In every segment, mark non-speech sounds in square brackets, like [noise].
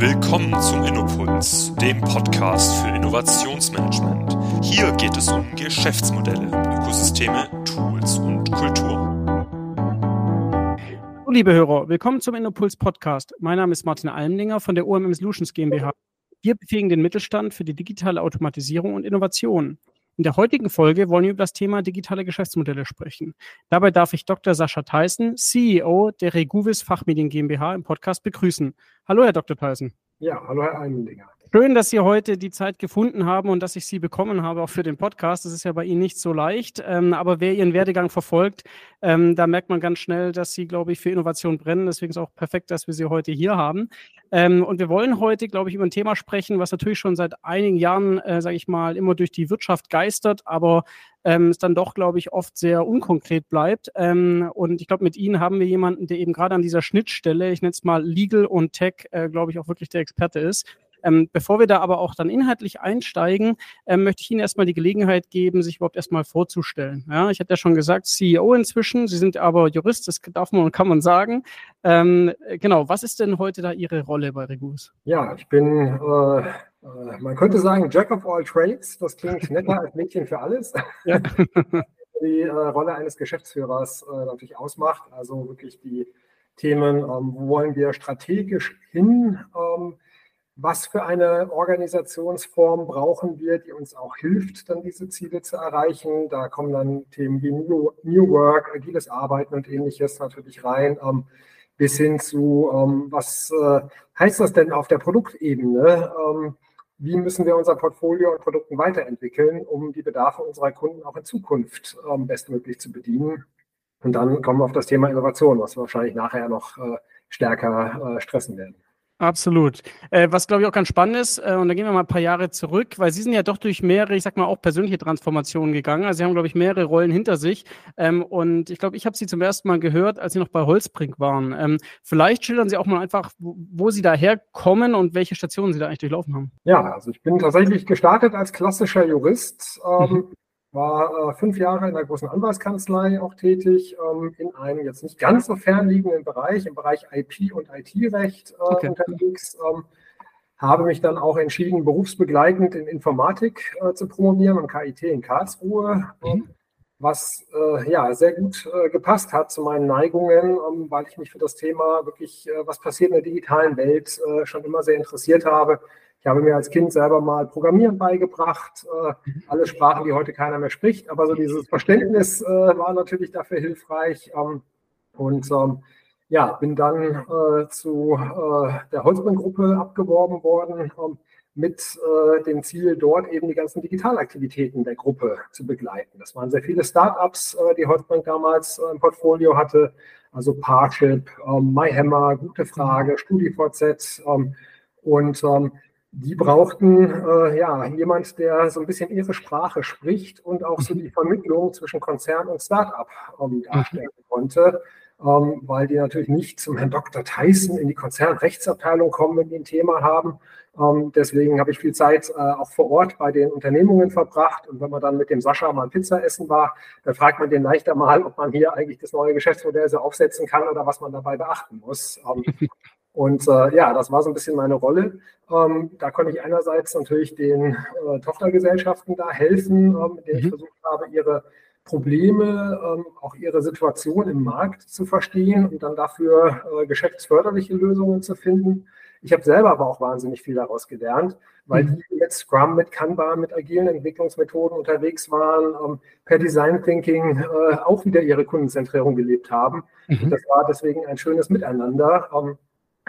Willkommen zum Innopuls, dem Podcast für Innovationsmanagement. Hier geht es um Geschäftsmodelle, Ökosysteme, Tools und Kultur. Hallo liebe Hörer, willkommen zum Innopuls Podcast. Mein Name ist Martin Almlinger von der OMM Solutions GmbH. Wir befähigen den Mittelstand für die digitale Automatisierung und Innovation. In der heutigen Folge wollen wir über das Thema digitale Geschäftsmodelle sprechen. Dabei darf ich Dr. Sascha Theissen, CEO der Reguvis Fachmedien GmbH im Podcast begrüßen. Hallo, Herr Dr. Theissen. Ja, hallo, Herr Eimendinger. Schön, dass Sie heute die Zeit gefunden haben und dass ich Sie bekommen habe, auch für den Podcast. Das ist ja bei Ihnen nicht so leicht. Ähm, aber wer Ihren Werdegang verfolgt, ähm, da merkt man ganz schnell, dass Sie, glaube ich, für Innovation brennen. Deswegen ist es auch perfekt, dass wir Sie heute hier haben. Ähm, und wir wollen heute, glaube ich, über ein Thema sprechen, was natürlich schon seit einigen Jahren, äh, sage ich mal, immer durch die Wirtschaft geistert, aber ähm, es dann doch, glaube ich, oft sehr unkonkret bleibt. Ähm, und ich glaube, mit Ihnen haben wir jemanden, der eben gerade an dieser Schnittstelle, ich nenne es mal Legal und Tech, äh, glaube ich, auch wirklich der Experte ist. Ähm, bevor wir da aber auch dann inhaltlich einsteigen, ähm, möchte ich Ihnen erstmal die Gelegenheit geben, sich überhaupt erstmal vorzustellen. Ja, ich hatte ja schon gesagt, CEO inzwischen, Sie sind aber Jurist, das darf man und kann man sagen. Ähm, genau, was ist denn heute da Ihre Rolle bei Regus? Ja, ich bin, äh, äh, man könnte sagen, Jack of all trades. Das klingt netter als Mädchen für alles. Ja. [laughs] die äh, Rolle eines Geschäftsführers äh, natürlich ausmacht. Also wirklich die Themen, ähm, wo wollen wir strategisch hin? Was für eine Organisationsform brauchen wir, die uns auch hilft, dann diese Ziele zu erreichen. Da kommen dann Themen wie New, New Work, agiles Arbeiten und ähnliches natürlich rein, ähm, bis hin zu, ähm, was äh, heißt das denn auf der Produktebene? Ähm, wie müssen wir unser Portfolio und Produkten weiterentwickeln, um die Bedarfe unserer Kunden auch in Zukunft ähm, bestmöglich zu bedienen? Und dann kommen wir auf das Thema Innovation, was wir wahrscheinlich nachher noch äh, stärker äh, stressen werden. Absolut. Äh, was glaube ich auch ganz spannend ist, äh, und da gehen wir mal ein paar Jahre zurück, weil Sie sind ja doch durch mehrere, ich sag mal, auch persönliche Transformationen gegangen. Also Sie haben, glaube ich, mehrere Rollen hinter sich. Ähm, und ich glaube, ich habe Sie zum ersten Mal gehört, als Sie noch bei Holzbrink waren. Ähm, vielleicht schildern Sie auch mal einfach, wo, wo Sie daher kommen und welche Stationen Sie da eigentlich durchlaufen haben. Ja, also ich bin tatsächlich gestartet als klassischer Jurist. Ähm, mhm war äh, fünf Jahre in der großen Anwaltskanzlei auch tätig, ähm, in einem jetzt nicht ganz so fernliegenden Bereich, im Bereich IP und IT-Recht äh, okay. unterwegs. Ähm, habe mich dann auch entschieden, berufsbegleitend in Informatik äh, zu promovieren und KIT in Karlsruhe, mhm. was äh, ja sehr gut äh, gepasst hat zu meinen Neigungen, ähm, weil ich mich für das Thema wirklich, äh, was passiert in der digitalen Welt, schon immer sehr interessiert habe ich habe mir als Kind selber mal Programmieren beigebracht, äh, alle Sprachen, die heute keiner mehr spricht, aber so dieses Verständnis äh, war natürlich dafür hilfreich. Ähm, und ähm, ja, bin dann äh, zu äh, der Holzmann-Gruppe abgeworben worden, mit äh, dem Ziel, dort eben die ganzen Digitalaktivitäten der Gruppe zu begleiten. Das waren sehr viele Startups, äh, die Holzmann damals im Portfolio hatte, also Parship, ähm, MyHammer, Gute Frage, StudiVZ. Ähm, und ähm, die brauchten äh, ja jemand, der so ein bisschen ihre Sprache spricht und auch so die Vermittlung zwischen Konzern und Startup ähm, darstellen konnte, ähm, weil die natürlich nicht zum Herrn Dr. Tyson in die Konzernrechtsabteilung kommen, wenn die ein Thema haben. Ähm, deswegen habe ich viel Zeit äh, auch vor Ort bei den Unternehmungen verbracht. Und wenn man dann mit dem Sascha mal Pizza essen war, dann fragt man den leichter mal, ob man hier eigentlich das neue Geschäftsmodell so aufsetzen kann oder was man dabei beachten muss. [laughs] Ähm, und äh, ja, das war so ein bisschen meine Rolle. Ähm, da konnte ich einerseits natürlich den äh, Tochtergesellschaften da helfen, äh, mit denen mhm. ich versucht habe, ihre Probleme, ähm, auch ihre Situation im Markt zu verstehen und dann dafür äh, geschäftsförderliche Lösungen zu finden. Ich habe selber aber auch wahnsinnig viel daraus gelernt, weil mhm. die mit Scrum, mit Kanban, mit agilen Entwicklungsmethoden unterwegs waren, ähm, per Design Thinking äh, auch wieder ihre Kundenzentrierung gelebt haben. Mhm. Das war deswegen ein schönes Miteinander. Ähm,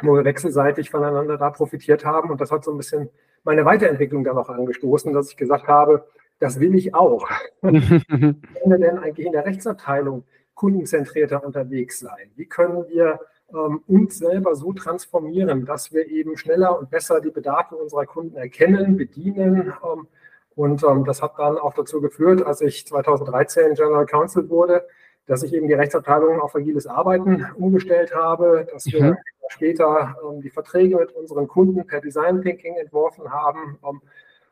wo wir wechselseitig voneinander da profitiert haben. Und das hat so ein bisschen meine Weiterentwicklung dann auch angestoßen, dass ich gesagt habe, das will ich auch. [laughs] können wir denn eigentlich in der Rechtsabteilung kundenzentrierter unterwegs sein? Wie können wir ähm, uns selber so transformieren, dass wir eben schneller und besser die Bedarfe unserer Kunden erkennen, bedienen? Ähm, und ähm, das hat dann auch dazu geführt, als ich 2013 General Counsel wurde, dass ich eben die Rechtsabteilung auf agiles Arbeiten umgestellt habe, dass wir mhm später ähm, die Verträge mit unseren Kunden per Design Thinking entworfen haben. Ähm,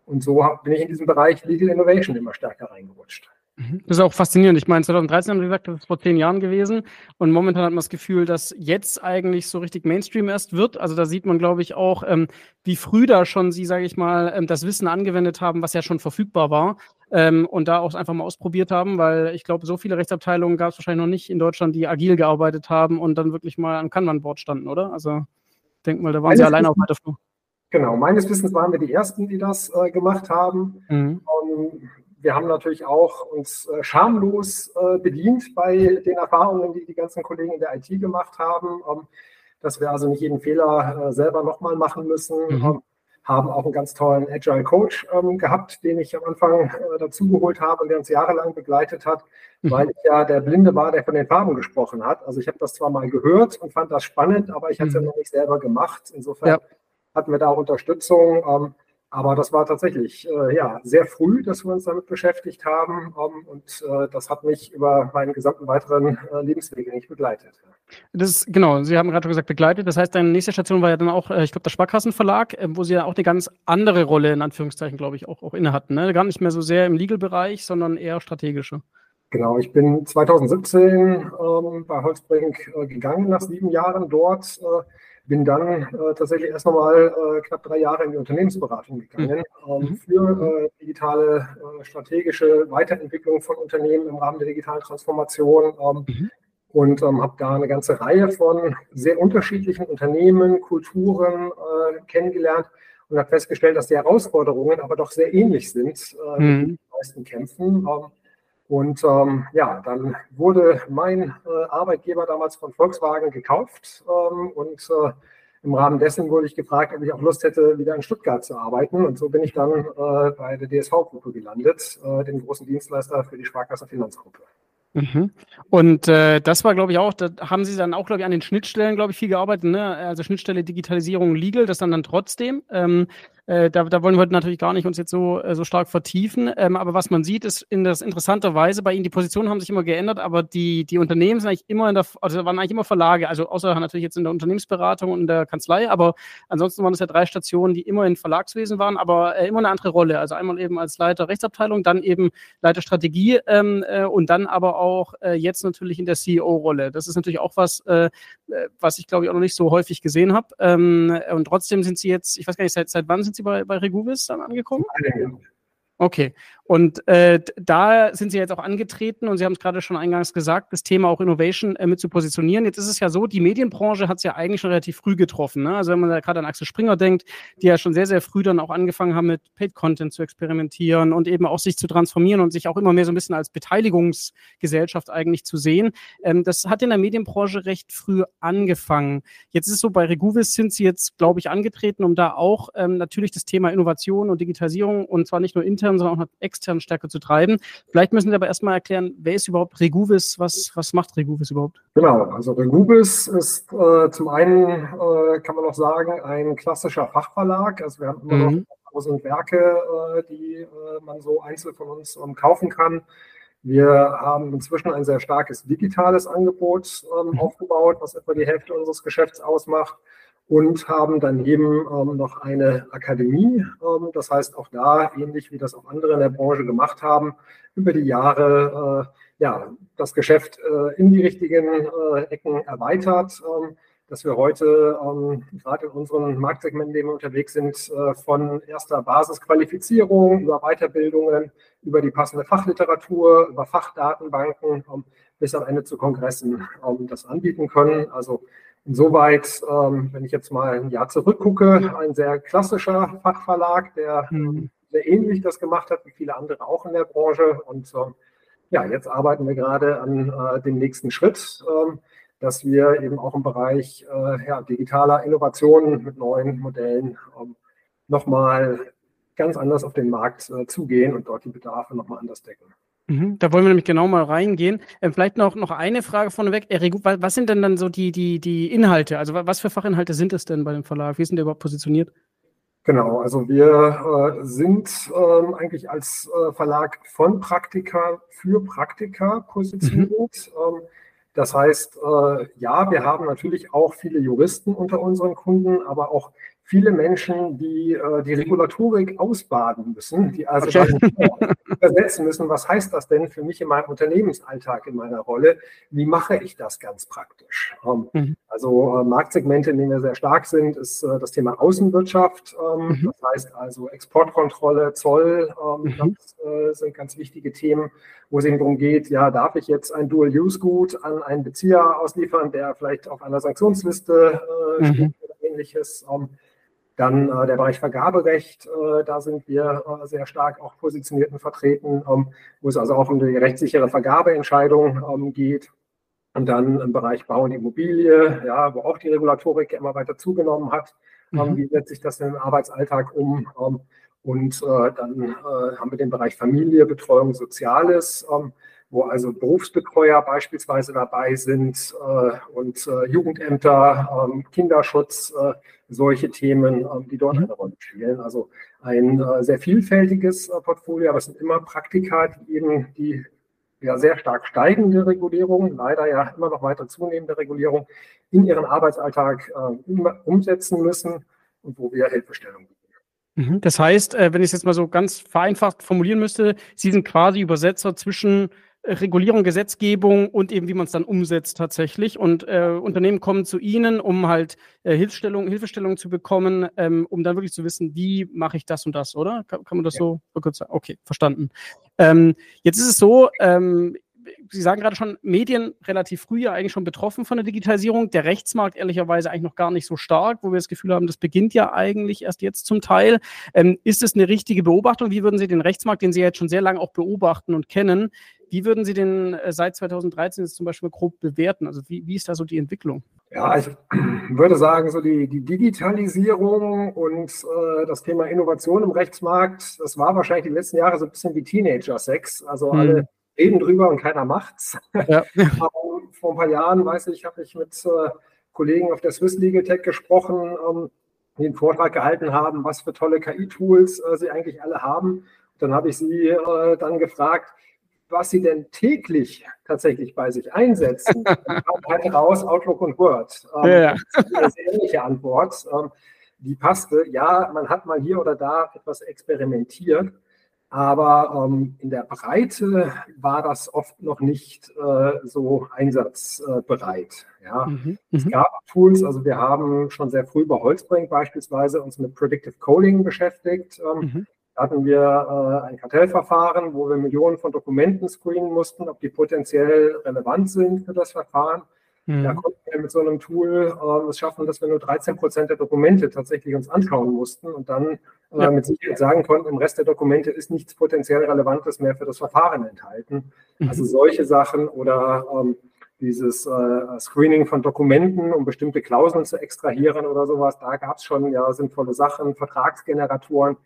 und so bin ich in diesem Bereich Legal Innovation immer stärker reingerutscht. Mhm. Das ist auch faszinierend. Ich meine, 2013 haben Sie gesagt, das ist vor zehn Jahren gewesen. Und momentan hat man das Gefühl, dass jetzt eigentlich so richtig Mainstream erst wird. Also da sieht man, glaube ich, auch, ähm, wie früh da schon Sie, sage ich mal, ähm, das Wissen angewendet haben, was ja schon verfügbar war. Ähm, und da auch einfach mal ausprobiert haben, weil ich glaube, so viele Rechtsabteilungen gab es wahrscheinlich noch nicht in Deutschland, die agil gearbeitet haben und dann wirklich mal am Kanban-Board standen, oder? Also ich denke mal, da waren Meines Sie alleine auf weiter Flur. Genau, meines Wissens waren wir die Ersten, die das äh, gemacht haben. Mhm. Um, wir haben natürlich auch uns äh, schamlos äh, bedient bei den Erfahrungen, die die ganzen Kollegen in der IT gemacht haben, ähm, dass wir also nicht jeden Fehler äh, selber nochmal machen müssen. Mhm. Ähm, haben auch einen ganz tollen Agile Coach ähm, gehabt, den ich am Anfang äh, dazugeholt habe und der uns jahrelang begleitet hat, mhm. weil ich ja der Blinde war, der von den Farben gesprochen hat. Also ich habe das zwar mal gehört und fand das spannend, aber ich habe es mhm. ja noch nicht selber gemacht. Insofern ja. hatten wir da auch Unterstützung. Ähm, aber das war tatsächlich äh, ja, sehr früh, dass wir uns damit beschäftigt haben. Ähm, und äh, das hat mich über meinen gesamten weiteren äh, Lebensweg nicht begleitet. Das genau, Sie haben gerade gesagt, begleitet. Das heißt, deine nächste Station war ja dann auch, äh, ich glaube, der Sparkassenverlag, äh, wo Sie ja auch eine ganz andere Rolle, in Anführungszeichen, glaube ich, auch, auch inne hatten. Ne? Gar nicht mehr so sehr im Legal-Bereich, sondern eher strategische. Genau, ich bin 2017 ähm, bei Holzbrink äh, gegangen, nach sieben Jahren dort bin dann äh, tatsächlich erst nochmal äh, knapp drei Jahre in die Unternehmensberatung gegangen mhm. ähm, für äh, digitale äh, strategische Weiterentwicklung von Unternehmen im Rahmen der digitalen Transformation ähm, mhm. und ähm, habe da eine ganze Reihe von sehr unterschiedlichen Unternehmen, Kulturen äh, kennengelernt und habe festgestellt, dass die Herausforderungen aber doch sehr ähnlich sind äh, mhm. in den meisten Kämpfen. Ähm, und ähm, ja, dann wurde mein äh, Arbeitgeber damals von Volkswagen gekauft ähm, und äh, im Rahmen dessen wurde ich gefragt, ob ich auch Lust hätte, wieder in Stuttgart zu arbeiten. Und so bin ich dann äh, bei der DSV-Gruppe gelandet, äh, dem großen Dienstleister für die Sparkasse Finanzgruppe. Mhm. Und äh, das war, glaube ich, auch, da haben Sie dann auch, glaube ich, an den Schnittstellen, glaube ich, viel gearbeitet, ne? Also Schnittstelle Digitalisierung Legal, das dann dann trotzdem. Ähm, äh, da, da wollen wir heute natürlich gar nicht uns jetzt so, äh, so stark vertiefen. Ähm, aber was man sieht, ist in das interessanterweise bei Ihnen, die Positionen haben sich immer geändert, aber die, die Unternehmen sind eigentlich immer in der, also waren eigentlich immer Verlage, also außer natürlich jetzt in der Unternehmensberatung und in der Kanzlei, aber ansonsten waren es ja drei Stationen, die immer in Verlagswesen waren, aber äh, immer eine andere Rolle. Also einmal eben als Leiter Rechtsabteilung, dann eben Leiter Strategie ähm, äh, und dann aber auch äh, jetzt natürlich in der CEO-Rolle. Das ist natürlich auch was, was ich glaube ich auch noch nicht so häufig gesehen habe. Ähm, und trotzdem sind Sie jetzt, ich weiß gar nicht, seit, seit wann sind Sie bei, bei Reguvis dann angekommen? Okay. Und äh, da sind Sie jetzt auch angetreten und Sie haben es gerade schon eingangs gesagt, das Thema auch Innovation äh, mit zu positionieren. Jetzt ist es ja so, die Medienbranche hat es ja eigentlich schon relativ früh getroffen. Ne? Also wenn man da gerade an Axel Springer denkt, die ja schon sehr, sehr früh dann auch angefangen haben, mit Paid Content zu experimentieren und eben auch sich zu transformieren und sich auch immer mehr so ein bisschen als Beteiligungsgesellschaft eigentlich zu sehen. Ähm, das hat in der Medienbranche recht früh angefangen. Jetzt ist es so, bei Reguvis sind Sie jetzt, glaube ich, angetreten, um da auch ähm, natürlich das Thema Innovation und Digitalisierung und zwar nicht nur intern, sondern auch extern extern stärker zu treiben. Vielleicht müssen Sie aber erstmal erklären, wer ist überhaupt Reguvis? Was, was macht Reguvis überhaupt? Genau, also Reguvis ist äh, zum einen, äh, kann man noch sagen, ein klassischer Fachverlag. Also wir haben immer mhm. noch tausend Werke, äh, die äh, man so einzeln von uns ähm, kaufen kann. Wir haben inzwischen ein sehr starkes digitales Angebot ähm, mhm. aufgebaut, was etwa die Hälfte unseres Geschäfts ausmacht und haben daneben ähm, noch eine Akademie. Ähm, das heißt, auch da, ähnlich wie das auch andere in der Branche gemacht haben, über die Jahre äh, ja, das Geschäft äh, in die richtigen äh, Ecken erweitert, ähm, dass wir heute ähm, gerade in unseren Marktsegmenten, in denen wir unterwegs sind, äh, von erster Basisqualifizierung über Weiterbildungen, über die passende Fachliteratur, über Fachdatenbanken ähm, bis am Ende zu Kongressen das anbieten können. Also Insoweit, ähm, wenn ich jetzt mal ein Jahr zurückgucke, ein sehr klassischer Fachverlag, der mhm. sehr ähnlich das gemacht hat wie viele andere auch in der Branche. Und ähm, ja, jetzt arbeiten wir gerade an äh, dem nächsten Schritt, ähm, dass wir eben auch im Bereich äh, ja, digitaler Innovationen mit neuen Modellen ähm, nochmal ganz anders auf den Markt äh, zugehen und dort die Bedarfe nochmal anders decken. Mhm, da wollen wir nämlich genau mal reingehen. Ähm, vielleicht noch, noch eine Frage vorneweg. Erik, was sind denn dann so die, die, die Inhalte? Also was für Fachinhalte sind es denn bei dem Verlag? Wie sind die überhaupt positioniert? Genau, also wir äh, sind ähm, eigentlich als äh, Verlag von Praktika für Praktika positioniert. Mhm. Ähm, das heißt, äh, ja, wir haben natürlich auch viele Juristen unter unseren Kunden, aber auch viele Menschen, die äh, die Regulatorik ausbaden müssen, die also okay. übersetzen müssen, was heißt das denn für mich in meinem Unternehmensalltag, in meiner Rolle? Wie mache ich das ganz praktisch? Ähm, mhm. Also äh, Marktsegmente, in denen wir sehr stark sind, ist äh, das Thema Außenwirtschaft. Ähm, mhm. Das heißt also Exportkontrolle, Zoll, ähm, mhm. das äh, sind ganz wichtige Themen, wo es eben darum geht, ja, darf ich jetzt ein Dual-Use-Gut an einen Bezieher ausliefern, der vielleicht auf einer Sanktionsliste äh, mhm. steht oder ähnliches. Dann äh, der Bereich Vergaberecht, äh, da sind wir äh, sehr stark auch positioniert und vertreten, ähm, wo es also auch um die rechtssichere Vergabeentscheidung ähm, geht. Und dann im Bereich Bau und Immobilie, ja, wo auch die Regulatorik immer weiter zugenommen hat. Ähm, mhm. wie setzt sich das in den Arbeitsalltag um? Ähm, und äh, dann äh, haben wir den Bereich Familie, Betreuung, Soziales ähm, wo also Berufsbetreuer beispielsweise dabei sind äh, und äh, Jugendämter, ähm, Kinderschutz, äh, solche Themen, ähm, die dort mhm. eine Rolle spielen. Also ein äh, sehr vielfältiges äh, Portfolio, aber es sind immer Praktika, die eben die ja sehr stark steigende Regulierung, leider ja immer noch weiter zunehmende Regulierung in ihren Arbeitsalltag äh, umsetzen müssen und wo wir Hilfestellung bieten. Mhm. Das heißt, wenn ich es jetzt mal so ganz vereinfacht formulieren müsste, Sie sind quasi Übersetzer zwischen Regulierung, Gesetzgebung und eben wie man es dann umsetzt tatsächlich. Und äh, Unternehmen kommen zu Ihnen, um halt äh, Hilfestellung, Hilfestellung zu bekommen, ähm, um dann wirklich zu wissen, wie mache ich das und das, oder? Kann, kann man das ja. so kurz sagen? Okay, verstanden. Ähm, jetzt ist es so, ähm, Sie sagen gerade schon, Medien relativ früh ja eigentlich schon betroffen von der Digitalisierung. Der Rechtsmarkt ehrlicherweise eigentlich noch gar nicht so stark, wo wir das Gefühl haben, das beginnt ja eigentlich erst jetzt zum Teil. Ähm, ist es eine richtige Beobachtung? Wie würden Sie den Rechtsmarkt, den Sie jetzt schon sehr lange auch beobachten und kennen, wie würden Sie den äh, seit 2013 jetzt zum Beispiel grob bewerten? Also wie, wie ist da so die Entwicklung? Ja, ich [clears throat] würde sagen, so die, die Digitalisierung und äh, das Thema Innovation im Rechtsmarkt, das war wahrscheinlich die letzten Jahre so ein bisschen wie Teenager-Sex. Also hm. alle reden drüber und keiner macht's. Ja. [laughs] vor ein paar Jahren, weiß ich, habe ich mit äh, Kollegen auf der Swiss Legal Tech gesprochen, ähm, die einen Vortrag gehalten haben, was für tolle KI-Tools äh, sie eigentlich alle haben. Dann habe ich sie äh, dann gefragt, was sie denn täglich tatsächlich bei sich einsetzen. [laughs] Kam halt raus Outlook und Word. Ähm, ja. Das ist eine sehr ähnliche Antwort. Ähm, die passte. Ja, man hat mal hier oder da etwas experimentiert. Aber ähm, in der Breite war das oft noch nicht äh, so einsatzbereit. Ja. Mhm, es mhm. gab Tools, also wir haben schon sehr früh bei Holzbrink beispielsweise uns mit Predictive Coding beschäftigt. Ähm, mhm. Da hatten wir äh, ein Kartellverfahren, wo wir Millionen von Dokumenten screenen mussten, ob die potenziell relevant sind für das Verfahren. Mhm. Da konnten wir mit so einem Tool äh, es schaffen, dass wir nur 13 Prozent der Dokumente tatsächlich uns anschauen mussten und dann äh, ja. mit Sicherheit sagen konnten, im Rest der Dokumente ist nichts potenziell Relevantes mehr für das Verfahren enthalten. Mhm. Also solche Sachen oder ähm, dieses äh, Screening von Dokumenten, um bestimmte Klauseln zu extrahieren oder sowas, da gab es schon ja sinnvolle Sachen, Vertragsgeneratoren.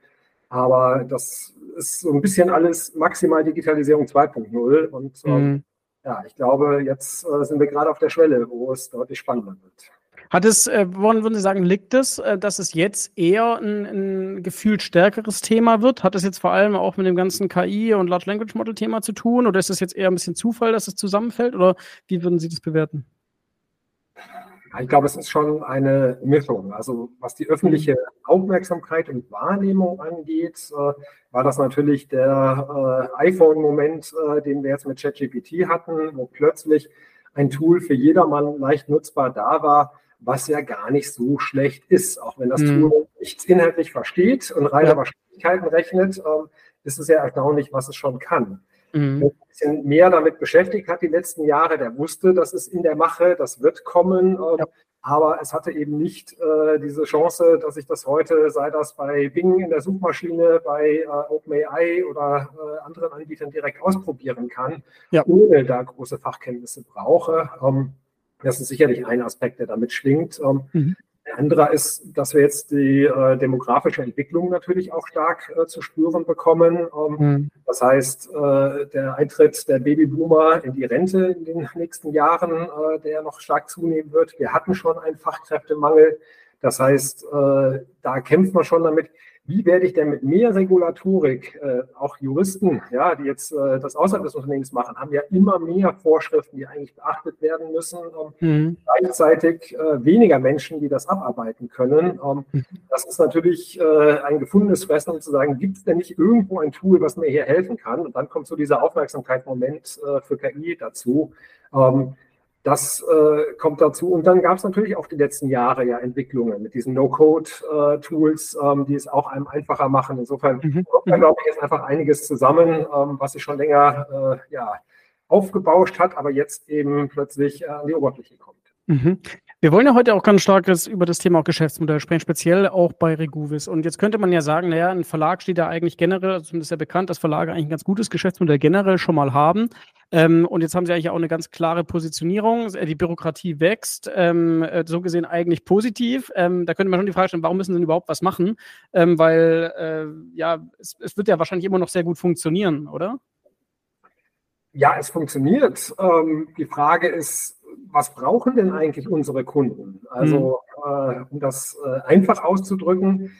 Aber das ist so ein bisschen alles maximal Digitalisierung 2.0 und ähm, mhm ja, ich glaube, jetzt äh, sind wir gerade auf der Schwelle, wo es deutlich spannender wird. Hat es, äh, woran würden Sie sagen, liegt es, äh, dass es jetzt eher ein, ein gefühlt stärkeres Thema wird? Hat es jetzt vor allem auch mit dem ganzen KI und Large Language Model Thema zu tun? Oder ist es jetzt eher ein bisschen Zufall, dass es zusammenfällt? Oder wie würden Sie das bewerten? Ich glaube, es ist schon eine Mischung. Also was die öffentliche Aufmerksamkeit und Wahrnehmung angeht, äh, war das natürlich der äh, iPhone-Moment, äh, den wir jetzt mit ChatGPT hatten, wo plötzlich ein Tool für jedermann leicht nutzbar da war, was ja gar nicht so schlecht ist. Auch wenn das mhm. Tool nichts inhaltlich versteht und reine ja. Wahrscheinlichkeiten rechnet, ähm, ist es sehr erstaunlich, was es schon kann mhm. ein bisschen mehr damit beschäftigt hat die letzten Jahre, der wusste, das ist in der Mache, das wird kommen. Ähm, ja. Aber es hatte eben nicht äh, diese Chance, dass ich das heute, sei das bei Bing in der Suchmaschine, bei äh, OpenAI oder äh, anderen Anbietern direkt ausprobieren kann, ja. ohne da große Fachkenntnisse brauche. Ähm, das ist sicherlich ein Aspekt, der damit schwingt. Ähm, mhm. Anderer ist, dass wir jetzt die äh, demografische Entwicklung natürlich auch stark äh, zu spüren bekommen. Ähm, mhm. Das heißt, äh, der Eintritt der Babyboomer in die Rente in den nächsten Jahren, äh, der noch stark zunehmen wird. Wir hatten schon einen Fachkräftemangel. Das heißt, äh, da kämpft man schon damit. Wie werde ich denn mit mehr Regulatorik, äh, auch Juristen, ja, die jetzt äh, das außerhalb des Unternehmens machen, haben ja immer mehr Vorschriften, die eigentlich beachtet werden müssen. Ähm, mhm. Gleichzeitig äh, weniger Menschen, die das abarbeiten können. Ähm, mhm. Das ist natürlich äh, ein gefundenes Fressen, um zu sagen, gibt es denn nicht irgendwo ein Tool, was mir hier helfen kann? Und dann kommt so dieser Aufmerksamkeit-Moment äh, für KI dazu. Ähm, das äh, kommt dazu. Und dann gab es natürlich auch die letzten Jahre ja Entwicklungen mit diesen No-Code-Tools, äh, ähm, die es auch einem einfacher machen. Insofern mhm. kommt da, glaube ich, jetzt einfach einiges zusammen, ähm, was sich schon länger äh, ja, aufgebauscht hat, aber jetzt eben plötzlich äh, an die Oberfläche kommt. Mhm. Wir wollen ja heute auch ganz stark über das Thema auch Geschäftsmodell sprechen, speziell auch bei Reguvis. Und jetzt könnte man ja sagen, naja, ein Verlag steht da eigentlich generell, also zumindest ja bekannt, dass Verlage eigentlich ein ganz gutes Geschäftsmodell generell schon mal haben. Ähm, und jetzt haben sie eigentlich auch eine ganz klare Positionierung. Die Bürokratie wächst, ähm, äh, so gesehen eigentlich positiv. Ähm, da könnte man schon die Frage stellen, warum müssen sie denn überhaupt was machen? Ähm, weil, äh, ja, es, es wird ja wahrscheinlich immer noch sehr gut funktionieren, oder? Ja, es funktioniert. Ähm, die Frage ist, was brauchen denn eigentlich unsere Kunden? Also, mhm. äh, um das äh, einfach auszudrücken,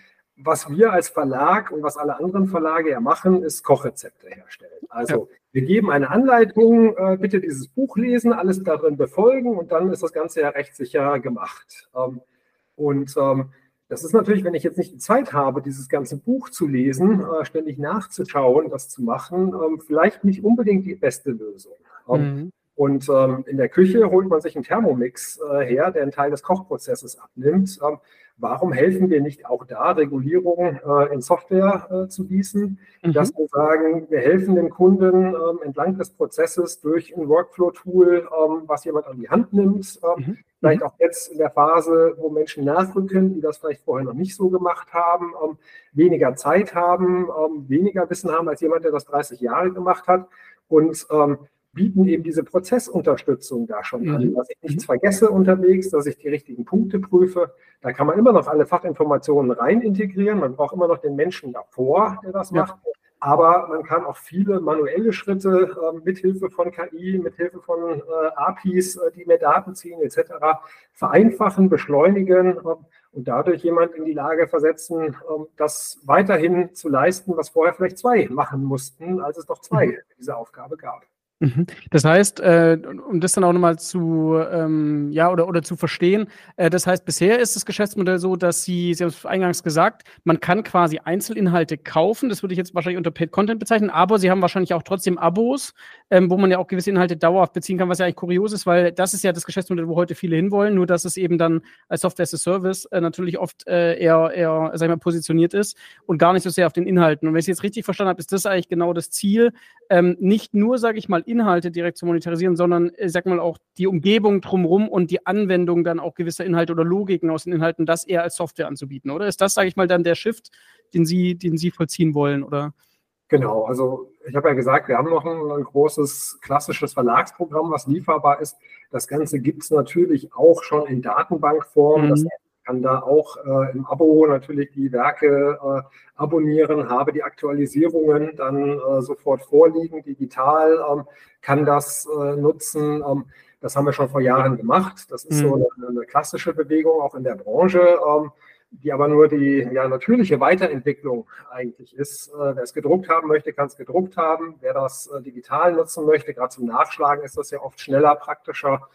was wir als Verlag und was alle anderen Verlage ja machen, ist Kochrezepte herstellen. Also ja. wir geben eine Anleitung, äh, bitte dieses Buch lesen, alles darin befolgen und dann ist das Ganze ja rechtssicher gemacht. Ähm, und ähm, das ist natürlich, wenn ich jetzt nicht die Zeit habe, dieses ganze Buch zu lesen, äh, ständig nachzuschauen, das zu machen, ähm, vielleicht nicht unbedingt die beste Lösung. Ähm, mhm. Und ähm, in der Küche holt man sich einen Thermomix äh, her, der einen Teil des Kochprozesses abnimmt. Ähm, warum helfen wir nicht auch da, Regulierung äh, in Software äh, zu gießen, mhm. dass wir sagen, wir helfen den Kunden ähm, entlang des Prozesses durch ein Workflow-Tool, ähm, was jemand an die Hand nimmt. Ähm, mhm. Vielleicht auch jetzt in der Phase, wo Menschen nachrücken, die das vielleicht vorher noch nicht so gemacht haben, ähm, weniger Zeit haben, ähm, weniger Wissen haben als jemand, der das 30 Jahre gemacht hat. Und bieten eben diese Prozessunterstützung da schon an, mhm. dass ich nichts vergesse unterwegs, dass ich die richtigen Punkte prüfe. Da kann man immer noch alle Fachinformationen rein integrieren. Man braucht immer noch den Menschen davor, der das ja. macht. Aber man kann auch viele manuelle Schritte äh, mithilfe von KI, mithilfe von äh, APIs, äh, die mehr Daten ziehen etc. vereinfachen, beschleunigen äh, und dadurch jemand in die Lage versetzen, äh, das weiterhin zu leisten, was vorher vielleicht zwei machen mussten, als es noch zwei mhm. diese Aufgabe gab. Mhm. Das heißt, äh, um das dann auch nochmal zu, ähm, ja, oder, oder zu verstehen, äh, das heißt, bisher ist das Geschäftsmodell so, dass Sie, Sie haben es eingangs gesagt, man kann quasi Einzelinhalte kaufen, das würde ich jetzt wahrscheinlich unter Paid Content bezeichnen, aber Sie haben wahrscheinlich auch trotzdem Abos, ähm, wo man ja auch gewisse Inhalte dauerhaft beziehen kann, was ja eigentlich kurios ist, weil das ist ja das Geschäftsmodell, wo heute viele hinwollen, nur dass es eben dann als Software as a Service äh, natürlich oft äh, eher, eher, sag ich mal, positioniert ist und gar nicht so sehr auf den Inhalten. Und wenn ich es jetzt richtig verstanden habe, ist das eigentlich genau das Ziel, ähm, nicht nur, sage ich mal, Inhalte direkt zu monetarisieren, sondern, ich sag mal, auch die Umgebung drumherum und die Anwendung dann auch gewisser Inhalte oder Logiken aus den Inhalten, das eher als Software anzubieten, oder? Ist das, sage ich mal, dann der Shift, den Sie, den Sie vollziehen wollen, oder? Genau, also ich habe ja gesagt, wir haben noch ein, ein, großes klassisches Verlagsprogramm, was lieferbar ist. Das Ganze gibt es natürlich auch schon in Datenbankform. Mhm. Das kann da auch äh, im Abo natürlich die Werke äh, abonnieren, habe die Aktualisierungen dann äh, sofort vorliegen, digital, ähm, kann das äh, nutzen. Ähm, das haben wir schon vor Jahren gemacht. Das ist mhm. so eine, eine, klassische Bewegung auch in der Branche, ähm, die aber nur die ja, natürliche Weiterentwicklung eigentlich ist. Äh, wer es gedruckt haben möchte, kann es gedruckt haben. Wer das äh, digital nutzen möchte, gerade zum Nachschlagen, ist das ja oft schneller, praktischer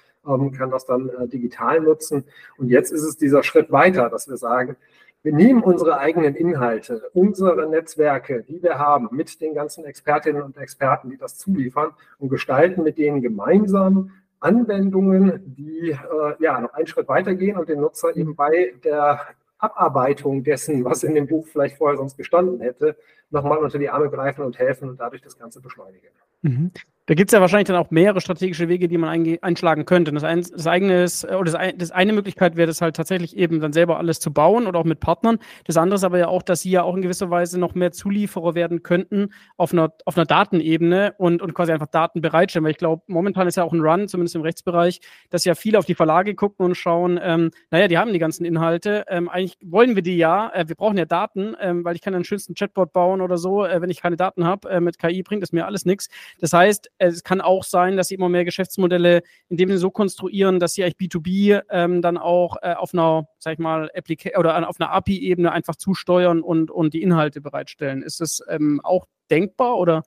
kann das dann äh, digital nutzen. Und jetzt ist es dieser Schritt weiter, dass wir sagen, wir nehmen unsere eigenen Inhalte, unsere Netzwerke, die wir haben, mit den ganzen Expertinnen und Experten, die das zuliefern, und gestalten mit denen gemeinsam Anwendungen, die äh, ja noch einen Schritt weitergehen und den Nutzer eben bei der Abarbeitung dessen, was in dem Buch vielleicht vorher sonst gestanden hätte, nochmal unter die Arme greifen und helfen und dadurch das Ganze beschleunigen. Mhm. Da gibt es ja wahrscheinlich dann auch mehrere strategische Wege, die man einschlagen könnte. Das, ein, das eigene ist, oder das, das eine Möglichkeit wäre das halt tatsächlich eben dann selber alles zu bauen oder auch mit Partnern. Das andere ist aber ja auch, dass sie ja auch in gewisser Weise noch mehr Zulieferer werden könnten auf einer, auf einer Datenebene und, und quasi einfach Daten bereitstellen. Weil ich glaube, momentan ist ja auch ein Run, zumindest im Rechtsbereich, dass ja viele auf die Verlage gucken und schauen, ähm, naja, die haben die ganzen Inhalte. Ähm, eigentlich wollen wir die ja, äh, wir brauchen ja Daten, ähm, weil ich kann den schönsten Chatbot bauen oder so. Äh, wenn ich keine Daten habe, äh, mit KI bringt es mir alles nichts. Das heißt, es kann auch sein, dass sie immer mehr Geschäftsmodelle in dem Sinne so konstruieren, dass sie eigentlich B2B ähm, dann auch äh, auf einer, sag ich mal, Applica oder auf einer API-Ebene einfach zusteuern und, und die Inhalte bereitstellen. Ist das ähm, auch denkbar oder?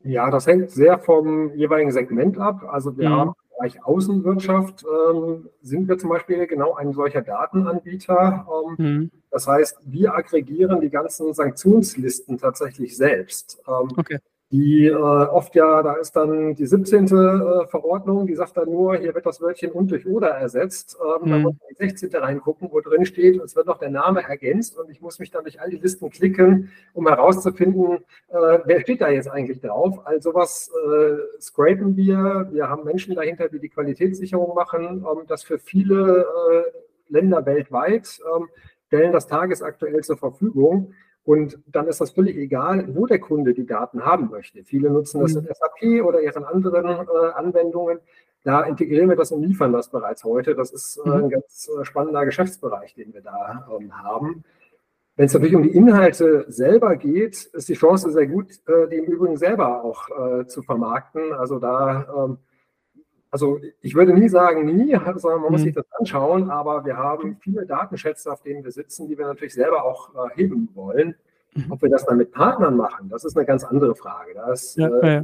Ja, das hängt sehr vom jeweiligen Segment ab. Also wir mhm. haben im Bereich Außenwirtschaft ähm, sind wir zum Beispiel genau ein solcher Datenanbieter. Ähm, mhm. Das heißt, wir aggregieren die ganzen Sanktionslisten tatsächlich selbst. Ähm, okay die äh, oft ja, da ist dann die 17. Äh, Verordnung, die sagt dann nur, hier wird das Wörtchen und durch oder ersetzt. Ähm, mhm. Da muss man die 16. reingucken, wo drin steht, es wird noch der Name ergänzt und ich muss mich dann durch all die Listen klicken, um herauszufinden, äh, wer steht da jetzt eigentlich drauf. Also sowas äh, scrapen wir. Wir haben Menschen dahinter, die die Qualitätssicherung machen, ähm, das für viele äh, Länder weltweit ähm, stellen das tagesaktuell zur Verfügung. Und dann ist das völlig egal, wo der Kunde die Daten haben möchte. Viele nutzen das in mhm. SAP oder ihren anderen äh, Anwendungen. Da integrieren wir das und liefern das bereits heute. Das ist äh, ein mhm. ganz äh, spannender Geschäftsbereich, den wir da ähm, haben. Wenn es natürlich um die Inhalte selber geht, ist die Chance sehr gut, äh, die im Übrigen selber auch äh, zu vermarkten. Also da ähm, also ich würde nie sagen nie, sondern man muss mhm. sich das anschauen, aber wir haben viele Datenschätze, auf denen wir sitzen, die wir natürlich selber auch äh, heben wollen. Mhm. Ob wir das dann mit Partnern machen, das ist eine ganz andere Frage. Das, ja, äh, ja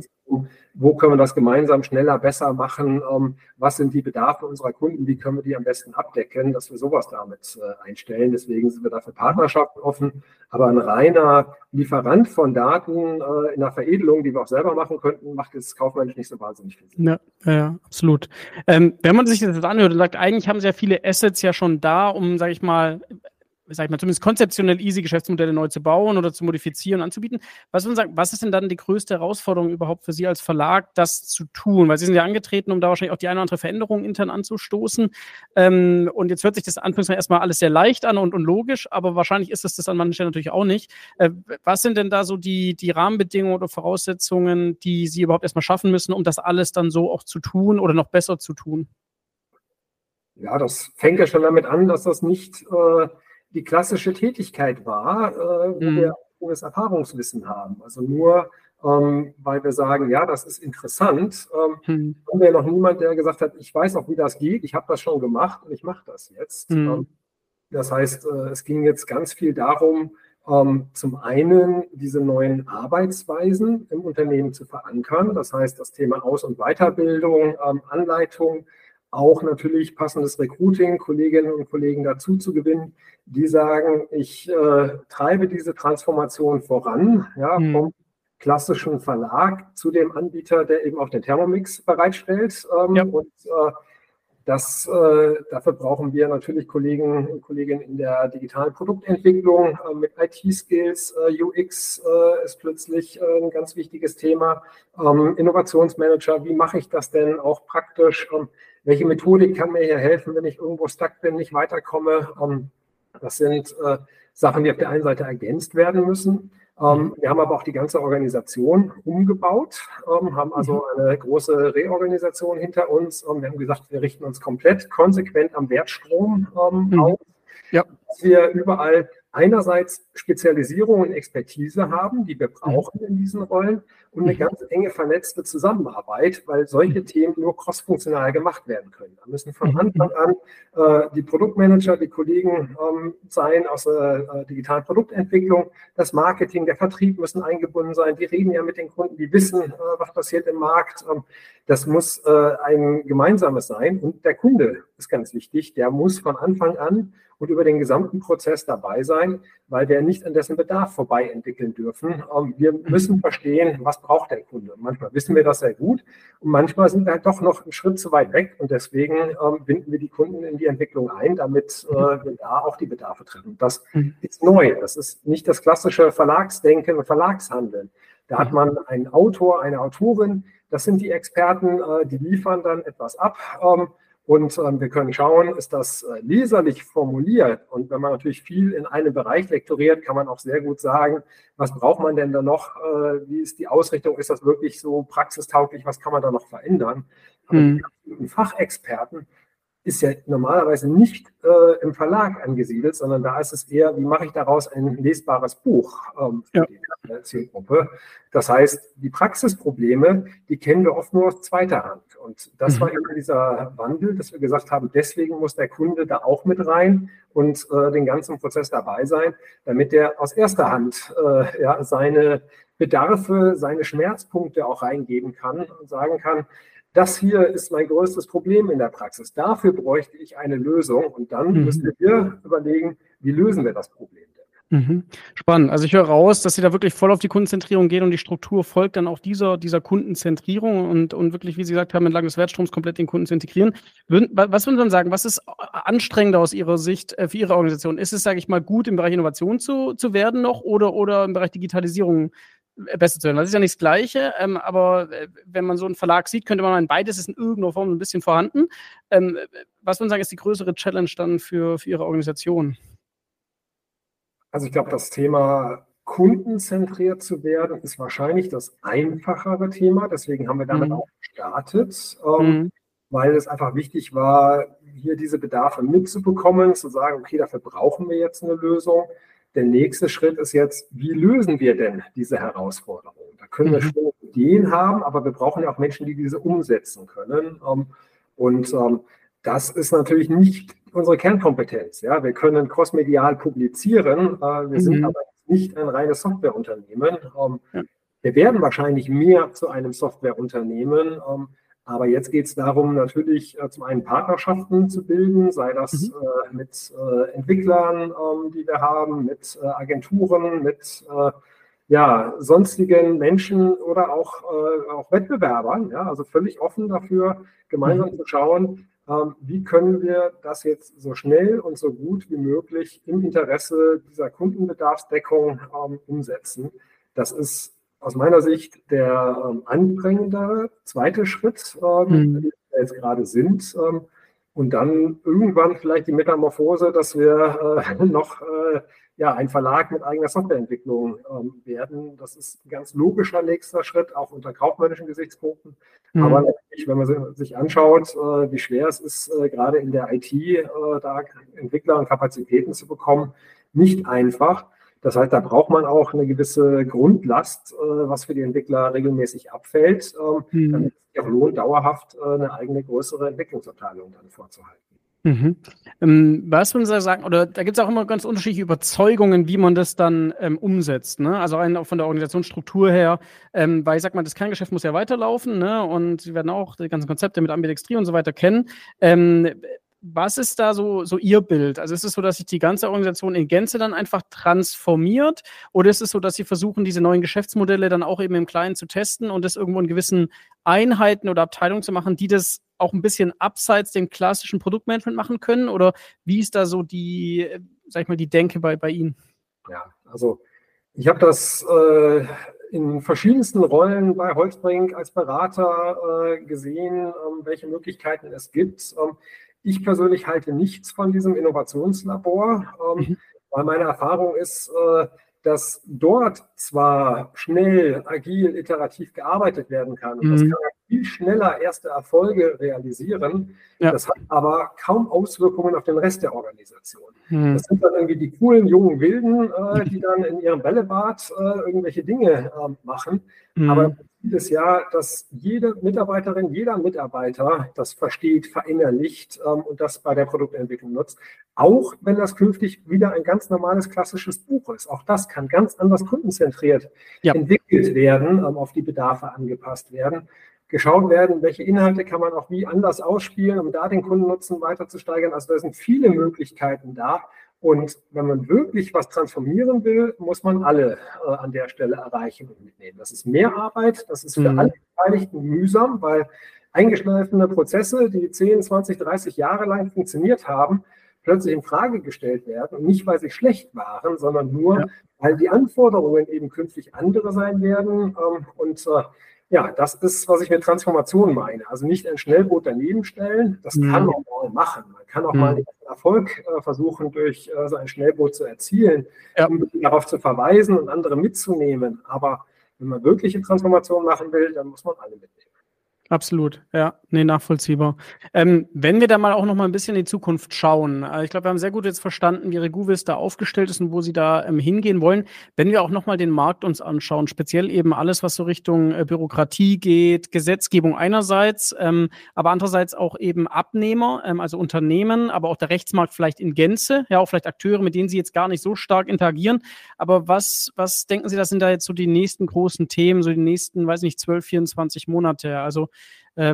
wo können wir das gemeinsam schneller, besser machen, ähm, was sind die Bedarfe unserer Kunden, wie können wir die am besten abdecken, dass wir sowas damit äh, einstellen. Deswegen sind wir dafür Partnerschaften offen. Aber ein reiner Lieferant von Daten äh, in der Veredelung, die wir auch selber machen könnten, macht jetzt kaufmännisch nicht so wahnsinnig viel Sinn. Ja, ja absolut. Ähm, wenn man sich das anhört und sagt, eigentlich haben sie ja viele Assets ja schon da, um, sage ich mal, sag ich mal, zumindest konzeptionell easy Geschäftsmodelle neu zu bauen oder zu modifizieren, anzubieten. Was, sagen, was ist denn dann die größte Herausforderung überhaupt für Sie als Verlag, das zu tun? Weil Sie sind ja angetreten, um da wahrscheinlich auch die eine oder andere Veränderung intern anzustoßen. Ähm, und jetzt hört sich das Anführungszeichen erstmal alles sehr leicht an und, und logisch, aber wahrscheinlich ist es das an manchen Stellen natürlich auch nicht. Äh, was sind denn da so die, die Rahmenbedingungen oder Voraussetzungen, die Sie überhaupt erstmal schaffen müssen, um das alles dann so auch zu tun oder noch besser zu tun? Ja, das fängt ja schon damit an, dass das nicht äh, die klassische Tätigkeit war, äh, wo mhm. wir hohes Erfahrungswissen haben. Also nur ähm, weil wir sagen, ja, das ist interessant, ähm, mhm. haben wir noch niemand, der gesagt hat, ich weiß auch, wie das geht, ich habe das schon gemacht und ich mache das jetzt. Mhm. Ähm, das heißt, äh, es ging jetzt ganz viel darum, ähm, zum einen diese neuen Arbeitsweisen im Unternehmen zu verankern. Das heißt, das Thema Aus- und Weiterbildung, ähm, Anleitung, auch natürlich passendes Recruiting, Kolleginnen und Kollegen dazu zu gewinnen, die sagen, ich äh, treibe diese Transformation voran, ja, mhm. vom klassischen Verlag zu dem Anbieter, der eben auch den Thermomix bereitstellt. Ähm, ja. Und äh, das, äh, dafür brauchen wir natürlich Kollegen und Kolleginnen in der digitalen Produktentwicklung äh, mit IT-Skills. Äh, UX äh, ist plötzlich äh, ein ganz wichtiges Thema. Ähm, Innovationsmanager, wie mache ich das denn auch praktisch? Ähm, welche Methodik kann mir hier helfen, wenn ich irgendwo stuck bin, nicht weiterkomme? Ähm, das sind äh, Sachen, die auf der einen Seite ergänzt werden müssen. Ähm, wir haben aber auch die ganze Organisation umgebaut, ähm, haben also mhm. eine große Reorganisation hinter uns. wir haben gesagt, wir richten uns komplett konsequent am Wertstrom mhm. auf. Ja. Dass wir überall einerseits Spezialisierung und Expertise haben, die wir mhm. brauchen in diesen Rollen, und eine mhm. ganz enge vernetzte Zusammenarbeit, weil solche mhm. Themen nur crossfunktional gemacht werden können. Da müssen von Anfang an äh, die Produktmanager, die Kollegen ähm, sein aus der äh, digitalen Produktentwicklung, das Marketing, der Vertrieb müssen eingebunden sein. Die reden ja mit den Kunden, die wissen, äh, was passiert im Markt. Ähm, das muss äh, ein gemeinsames sein. Und der Kunde ist ganz wichtig. Der muss von Anfang an und über den gesamten Prozess dabei sein, weil wir nicht an dessen Bedarf vorbei entwickeln dürfen. Ähm, wir müssen verstehen, was braucht der Kunde. Manchmal wissen wir das sehr gut und manchmal sind wir halt doch noch einen Schritt zu weit weg und deswegen ähm, binden wir die Kunden in die Entwicklung ein, damit äh, wir da auch die Bedarfe treffen. Das mhm. ist neu. Das ist nicht das klassische Verlagsdenken und Verlagshandeln. Da hat mhm. man einen Autor, eine Autorin, das sind die Experten, äh, die liefern dann etwas ab. Und ähm, wir können schauen, ist das äh, leserlich formuliert? Und wenn man natürlich viel in einem Bereich lektoriert, kann man auch sehr gut sagen, was braucht man denn da noch? Äh, wie ist die Ausrichtung? Ist das wirklich so praxistauglich? Was kann man da noch verändern? Aber mhm. die Fachexperten, ist ja normalerweise nicht äh, im Verlag angesiedelt, sondern da ist es eher, wie mache ich daraus ein lesbares Buch ähm, für ja. die äh, Zielgruppe. Das heißt, die Praxisprobleme, die kennen wir oft nur aus zweiter Hand. Und das mhm. war eben dieser Wandel, dass wir gesagt haben, deswegen muss der Kunde da auch mit rein und äh, den ganzen Prozess dabei sein, damit er aus erster Hand äh, ja, seine Bedarfe, seine Schmerzpunkte auch reingeben kann und sagen kann, das hier ist mein größtes Problem in der Praxis. Dafür bräuchte ich eine Lösung. Und dann mhm. müssen wir überlegen, wie lösen wir das Problem denn? Mhm. Spannend. Also ich höre raus, dass Sie da wirklich voll auf die Kundenzentrierung gehen und die Struktur folgt dann auch dieser, dieser Kundenzentrierung und, und wirklich, wie Sie gesagt haben, entlang des Wertstroms komplett den Kunden zu integrieren. Was würden Sie dann sagen, was ist anstrengender aus Ihrer Sicht äh, für Ihre Organisation? Ist es, sage ich mal, gut im Bereich Innovation zu, zu werden noch oder, oder im Bereich Digitalisierung besser zu werden. Das ist ja nicht das Gleiche, ähm, aber äh, wenn man so einen Verlag sieht, könnte man meinen, beides ist in irgendeiner Form ein bisschen vorhanden. Ähm, was würden Sie sagen, ist die größere Challenge dann für, für Ihre Organisation? Also ich glaube, das Thema kundenzentriert zu werden, ist wahrscheinlich das einfachere Thema. Deswegen haben wir damit mhm. auch gestartet, ähm, mhm. weil es einfach wichtig war, hier diese Bedarfe mitzubekommen, zu sagen, okay, dafür brauchen wir jetzt eine Lösung. Der nächste Schritt ist jetzt, wie lösen wir denn diese Herausforderung? Da können wir mhm. schon Ideen haben, aber wir brauchen ja auch Menschen, die diese umsetzen können. Ähm, und ähm, das ist natürlich nicht unsere Kernkompetenz. Ja, wir können crossmedial publizieren. Äh, wir sind mhm. aber nicht ein reines Softwareunternehmen. Ähm, wir werden wahrscheinlich mehr zu einem Softwareunternehmen. Aber jetzt geht es darum, natürlich äh, zum einen Partnerschaften zu bilden, sei das mhm. äh, mit äh, Entwicklern, ähm, die wir haben, mit äh, Agenturen, mit äh, ja, sonstigen Menschen oder auch, äh, auch Wettbewerbern. Ja, also völlig offen dafür, gemeinsam mhm. zu schauen, ähm, wie können wir das jetzt so schnell und so gut wie möglich im Interesse dieser Kundenbedarfsdeckung ähm, umsetzen. Das ist aus meiner Sicht der ähm, anbringendere zweite Schritt, ähm, mhm. wir jetzt gerade sind. Ähm, und dann irgendwann vielleicht die Metamorphose, dass wir äh, [laughs] noch äh, ja, ein Verlag mit eigener Softwareentwicklung ähm, werden. Das ist ein ganz logischer nächster Schritt, auch unter kaufmännischen Gesichtspunkten. Mhm. Aber natürlich, wenn man sich anschaut, äh, wie schwer es ist, äh, gerade in der IT äh, da Entwickler und Kapazitäten zu bekommen, nicht einfach. Das heißt, da braucht man auch eine gewisse Grundlast, äh, was für die Entwickler regelmäßig abfällt, ähm, mhm. damit es sich auch lohnt, dauerhaft äh, eine eigene größere Entwicklungsabteilung dann vorzuhalten. Mhm. Ähm, was würden Sie sagen, oder da gibt es auch immer ganz unterschiedliche Überzeugungen, wie man das dann ähm, umsetzt. Ne? Also auch von der Organisationsstruktur her, ähm, weil ich sag mal, das Kerngeschäft muss ja weiterlaufen ne? und Sie werden auch die ganzen Konzepte mit Ambidextrie und so weiter kennen. Ähm, was ist da so, so Ihr Bild? Also ist es so, dass sich die ganze Organisation in Gänze dann einfach transformiert oder ist es so, dass Sie versuchen, diese neuen Geschäftsmodelle dann auch eben im Kleinen zu testen und das irgendwo in gewissen Einheiten oder Abteilungen zu machen, die das auch ein bisschen abseits dem klassischen Produktmanagement machen können? Oder wie ist da so die, sag ich mal, die Denke bei, bei Ihnen? Ja, also ich habe das äh, in verschiedensten Rollen bei Holzbrink als Berater äh, gesehen, äh, welche Möglichkeiten es gibt. Ähm, ich persönlich halte nichts von diesem Innovationslabor, ähm, mhm. weil meine Erfahrung ist, äh, dass dort zwar schnell, agil, iterativ gearbeitet werden kann, mhm. das kann viel schneller erste Erfolge realisieren. Ja. Das hat aber kaum Auswirkungen auf den Rest der Organisation. Mhm. Das sind dann irgendwie die coolen jungen Wilden, äh, die dann in ihrem Bällebad äh, irgendwelche Dinge äh, machen. Mhm. Aber Ziel ist ja, dass jede Mitarbeiterin, jeder Mitarbeiter das versteht, verinnerlicht ähm, und das bei der Produktentwicklung nutzt. Auch wenn das künftig wieder ein ganz normales klassisches Buch ist. Auch das kann ganz anders kundenzentriert ja. entwickelt werden, ähm, auf die Bedarfe angepasst werden. Geschaut werden, welche Inhalte kann man auch wie anders ausspielen, um da den Kundennutzen weiter zu steigern. Also da sind viele Möglichkeiten da. Und wenn man wirklich was transformieren will, muss man alle äh, an der Stelle erreichen und mitnehmen. Das ist mehr Arbeit, das ist für mhm. alle Beteiligten mühsam, weil eingeschleifende Prozesse, die 10, 20, 30 Jahre lang funktioniert haben, plötzlich in Frage gestellt werden. Und nicht, weil sie schlecht waren, sondern nur, ja. weil die Anforderungen eben künftig andere sein werden. Ähm, und äh, ja, das ist, was ich mit Transformation meine. Also nicht ein Schnellboot daneben stellen, das mhm. kann man mal machen. Man kann auch mhm. mal einen Erfolg äh, versuchen, durch äh, so ein Schnellboot zu erzielen, ja. um darauf zu verweisen und andere mitzunehmen. Aber wenn man wirkliche Transformation machen will, dann muss man alle mitnehmen. Absolut, ja, nee, nachvollziehbar. Ähm, wenn wir da mal auch noch mal ein bisschen in die Zukunft schauen, äh, ich glaube, wir haben sehr gut jetzt verstanden, wie Reguvis da aufgestellt ist und wo sie da ähm, hingehen wollen. Wenn wir auch noch mal den Markt uns anschauen, speziell eben alles, was so Richtung äh, Bürokratie geht, Gesetzgebung einerseits, ähm, aber andererseits auch eben Abnehmer, ähm, also Unternehmen, aber auch der Rechtsmarkt vielleicht in Gänze, ja, auch vielleicht Akteure, mit denen Sie jetzt gar nicht so stark interagieren. Aber was, was denken Sie, das sind da jetzt so die nächsten großen Themen, so die nächsten, weiß nicht, 12, 24 Monate? Also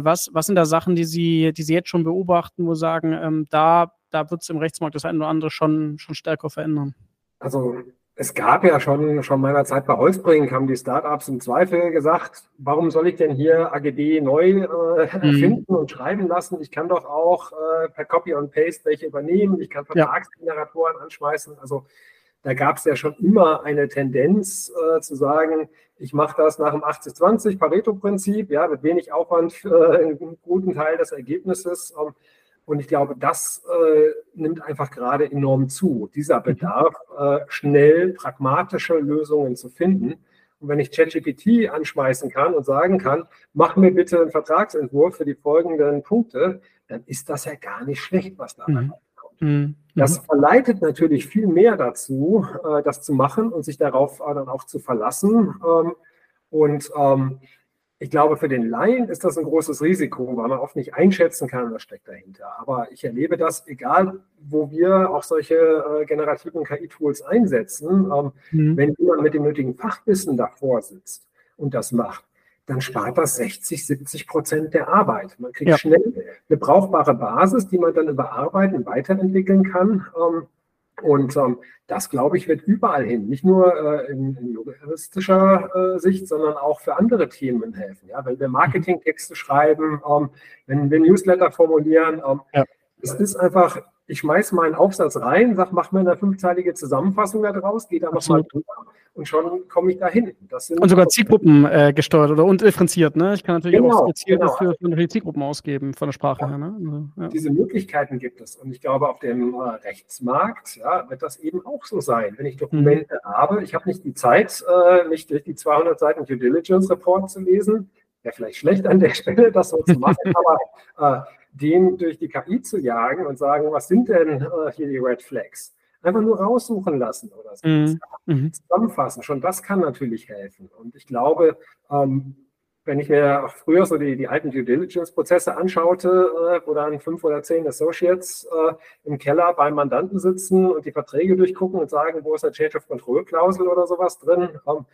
was, was sind da Sachen, die Sie, die Sie jetzt schon beobachten, wo Sie sagen, ähm, da, da wird es im Rechtsmarkt das eine oder andere schon, schon stärker verändern? Also es gab ja schon, schon meiner Zeit bei Holzbringen, haben die Startups im Zweifel gesagt, warum soll ich denn hier AGB neu äh, erfinden mhm. und schreiben lassen? Ich kann doch auch äh, per Copy und Paste welche übernehmen, ich kann Vertragsgeneratoren ja. anschmeißen. Also da gab es ja schon immer eine Tendenz äh, zu sagen, ich mache das nach dem 80-20 Pareto-Prinzip, ja, mit wenig Aufwand für einen guten Teil des Ergebnisses. Ähm, und ich glaube, das äh, nimmt einfach gerade enorm zu, dieser mhm. Bedarf, äh, schnell pragmatische Lösungen zu finden. Und wenn ich ChatGPT anschmeißen kann und sagen kann, mach mir bitte einen Vertragsentwurf für die folgenden Punkte, dann ist das ja gar nicht schlecht, was da mhm. Mhm. Das verleitet natürlich viel mehr dazu, äh, das zu machen und sich darauf äh, dann auch zu verlassen. Ähm, und ähm, ich glaube, für den Laien ist das ein großes Risiko, weil man oft nicht einschätzen kann, was steckt dahinter. Aber ich erlebe das, egal wo wir auch solche äh, generativen KI-Tools einsetzen, ähm, mhm. wenn jemand mit dem nötigen Fachwissen davor sitzt und das macht, dann spart das 60, 70 Prozent der Arbeit. Man kriegt ja. schnell eine brauchbare Basis, die man dann überarbeiten, weiterentwickeln kann. Ähm, und ähm, das, glaube ich, wird überall hin, nicht nur äh, in, in, juristischer äh, Sicht, sondern auch für andere Themen helfen. Ja? Wenn wir Marketingtexte schreiben, ähm, wenn wir Newsletter formulieren, ja. Es ist einfach, ich schmeiße mal einen Aufsatz rein, sage, mach mir eine fünfteilige Zusammenfassung daraus, gehe da nochmal drüber und schon komme ich dahin. und sogar Zielgruppen äh, gesteuert oder und differenziert. Ne? Ich kann natürlich genau, auch gezielt genau. für, für Zielgruppen ausgeben von der Sprache ja. her. Ne? Also, ja. Diese Möglichkeiten gibt es. Und ich glaube, auf dem äh, Rechtsmarkt ja, wird das eben auch so sein. Wenn ich Dokumente mhm. habe, ich habe nicht die Zeit, äh, mich durch die 200 Seiten Due Diligence Report zu lesen. Wäre vielleicht schlecht an der [laughs] Stelle, das so zu machen, aber den durch die KI zu jagen und sagen, was sind denn äh, hier die Red Flags? einfach nur raussuchen lassen oder so. Mhm. mhm. Zusammenfassen, schon das kann natürlich helfen. Und ich glaube, ähm, wenn ich mir früher so die, die alten Due Diligence-Prozesse anschaute, äh, wo dann fünf oder zehn Associates äh, im Keller beim Mandanten sitzen und die Verträge durchgucken und sagen, wo ist eine Change of Control-Klausel oder sowas drin. Ähm,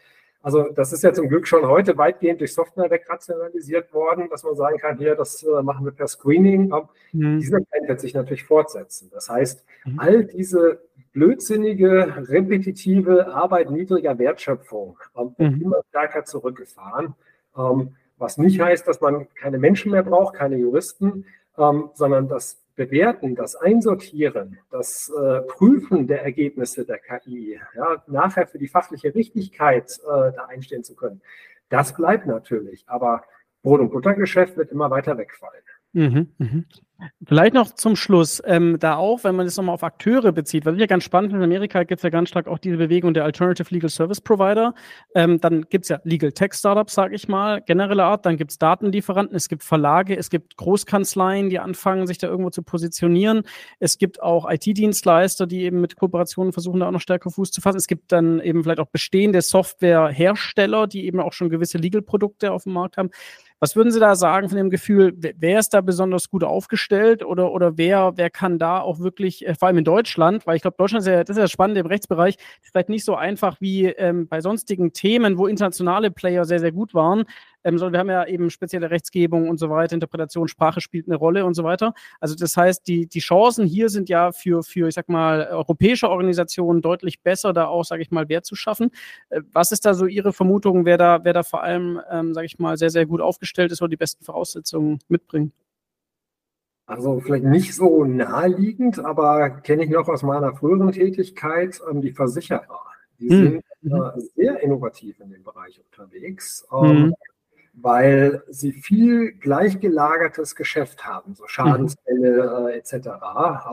also das ist ja zum Glück schon heute weitgehend durch Software wegrationalisiert worden, dass man sagen kann, hier, das äh, machen wir per Screening. Mhm. Dieser Trend wird sich natürlich fortsetzen. Das heißt, mhm. all diese blödsinnige, repetitive Arbeit niedriger Wertschöpfung ähm, mhm. immer stärker zurückgefahren. Ähm, was nicht heißt, dass man keine Menschen mehr braucht, keine Juristen, ähm, sondern das Bewerten, das Einsortieren, das äh, Prüfen der Ergebnisse der KI, ja, nachher für die fachliche Richtigkeit äh, da einstehen zu können, das bleibt natürlich. Aber Brot- und Buttergeschäft wird immer weiter wegfallen. Mhm, mh. Vielleicht noch zum Schluss, ähm, da auch, wenn man das nochmal auf Akteure bezieht, was ich ja ganz spannend finde, in Amerika gibt es ja ganz stark auch diese Bewegung der Alternative Legal Service Provider. Ähm, dann gibt es ja Legal Tech Startups, sage ich mal, generelle Art. Dann gibt es Datenlieferanten, es gibt Verlage, es gibt Großkanzleien, die anfangen, sich da irgendwo zu positionieren. Es gibt auch IT-Dienstleister, die eben mit Kooperationen versuchen, da auch noch stärker Fuß zu fassen. Es gibt dann eben vielleicht auch bestehende Softwarehersteller, die eben auch schon gewisse Legal-Produkte auf dem Markt haben. Was würden Sie da sagen von dem Gefühl, wer ist da besonders gut aufgestellt oder, oder wer, wer kann da auch wirklich, äh, vor allem in Deutschland, weil ich glaube, Deutschland ist ja, das ist ja spannend im Rechtsbereich, ist vielleicht nicht so einfach wie ähm, bei sonstigen Themen, wo internationale Player sehr, sehr gut waren, ähm, sondern wir haben ja eben spezielle Rechtsgebung und so weiter, Interpretation, Sprache spielt eine Rolle und so weiter. Also das heißt, die, die Chancen hier sind ja für, für, ich sag mal, europäische Organisationen deutlich besser, da auch, sage ich mal, Wert zu schaffen. Äh, was ist da so Ihre Vermutung, wer da, wer da vor allem, ähm, sage ich mal, sehr, sehr gut aufgestellt ist oder die besten Voraussetzungen mitbringt? Also vielleicht nicht so naheliegend, aber kenne ich noch aus meiner früheren Tätigkeit ähm, die Versicherer. Die hm. sind äh, sehr innovativ in dem Bereich unterwegs. Ähm, mhm weil sie viel gleichgelagertes Geschäft haben, so Schadensfälle äh, etc.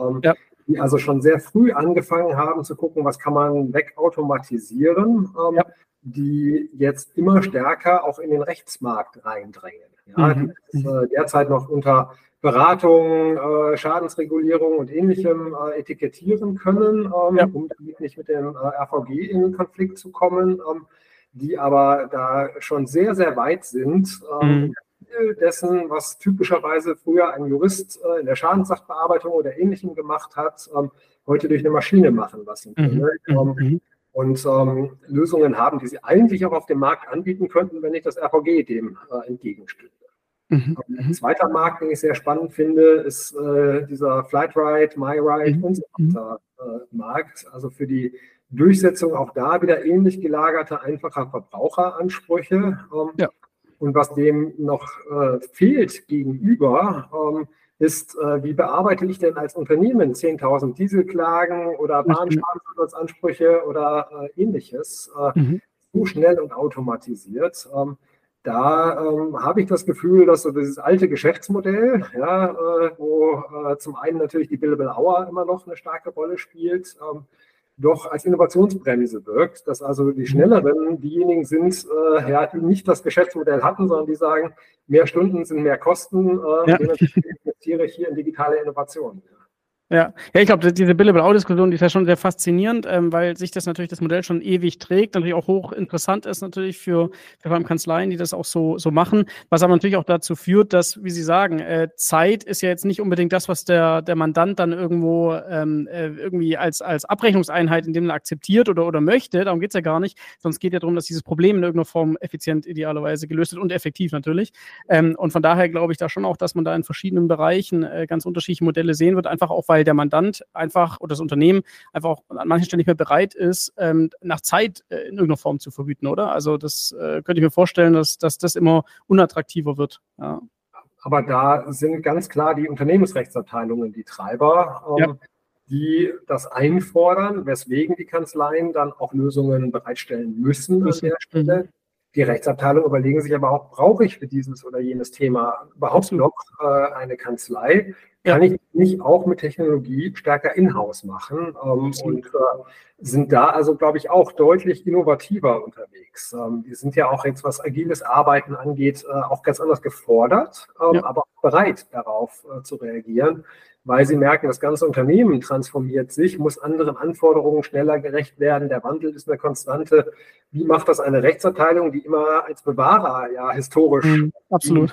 Ähm, ja. Die also schon sehr früh angefangen haben zu gucken, was kann man wegautomatisieren, ähm, ja. die jetzt immer stärker auch in den Rechtsmarkt reindrängen. Ja, mhm. die ist äh, derzeit noch unter Beratung, äh, Schadensregulierung und ähnlichem äh, etikettieren können, ähm, ja. um damit nicht mit dem äh, RVG in Konflikt zu kommen, ähm, die aber da schon sehr, sehr weit sind. Ähm, mhm. Viel dessen, was typischerweise früher ein Jurist äh, in der Schadenssachbearbeitung oder ähnlichem gemacht hat, ähm, heute durch eine Maschine machen lassen können. Mhm. Ähm, mhm. Und ähm, Lösungen haben, die sie eigentlich auch auf dem Markt anbieten könnten, wenn nicht das RVG dem äh, entgegenstünde. Mhm. Ein mhm. zweiter Markt, den ich sehr spannend finde, ist äh, dieser Flightride, MyRide mhm. und so weiter äh, Markt. Also für die Durchsetzung auch da wieder ähnlich gelagerte, einfacher Verbraucheransprüche. Ähm, ja. Und was dem noch äh, fehlt gegenüber, ähm, ist, äh, wie bearbeite ich denn als Unternehmen 10.000 Dieselklagen oder Bahnschadensersatzansprüche oder äh, ähnliches äh, mhm. so schnell und automatisiert. Ähm, da ähm, habe ich das Gefühl, dass so dieses alte Geschäftsmodell, ja, äh, wo äh, zum einen natürlich die Billable Hour immer noch eine starke Rolle spielt, ähm, doch als Innovationsbremse wirkt, dass also die Schnelleren diejenigen sind, äh, ja, die nicht das Geschäftsmodell hatten, sondern die sagen, mehr Stunden sind mehr Kosten, äh, ja. investiere ich hier in digitale Innovationen. Ja, ja ich glaube, diese Billable-Out-Diskussion, die ist ja schon sehr faszinierend, ähm, weil sich das natürlich das Modell schon ewig trägt, natürlich auch hoch interessant ist natürlich für, für vor allem Kanzleien, die das auch so, so machen, was aber natürlich auch dazu führt, dass, wie Sie sagen, äh, Zeit ist ja jetzt nicht unbedingt das, was der, der Mandant dann irgendwo ähm, äh, irgendwie als, als Abrechnungseinheit in dem Sinne akzeptiert oder, oder möchte, darum geht's ja gar nicht, sonst geht ja darum, dass dieses Problem in irgendeiner Form effizient idealerweise gelöst wird und effektiv natürlich. Ähm, und von daher glaube ich da schon auch, dass man da in verschiedenen Bereichen äh, ganz unterschiedliche Modelle sehen wird, einfach auch, weil weil der Mandant einfach oder das Unternehmen einfach auch an manchen Stellen nicht mehr bereit ist, ähm, nach Zeit äh, in irgendeiner Form zu vergüten, oder? Also das äh, könnte ich mir vorstellen, dass, dass das immer unattraktiver wird. Ja. Aber da sind ganz klar die Unternehmensrechtsabteilungen die Treiber. Ähm, ja die das einfordern, weswegen die Kanzleien dann auch Lösungen bereitstellen müssen an der Stelle. Die Rechtsabteilung überlegen sich aber auch, brauche ich für dieses oder jenes Thema überhaupt noch äh, eine Kanzlei? Kann ich nicht auch mit Technologie stärker in-house machen? Ähm, und äh, sind da also, glaube ich, auch deutlich innovativer unterwegs. Ähm, die sind ja auch jetzt, was agiles Arbeiten angeht, äh, auch ganz anders gefordert, ähm, ja. aber auch bereit darauf äh, zu reagieren weil sie merken, das ganze Unternehmen transformiert sich, muss anderen Anforderungen schneller gerecht werden. Der Wandel ist eine Konstante. Wie macht das eine Rechtsabteilung, die immer als Bewahrer ja historisch. Mhm, absolut.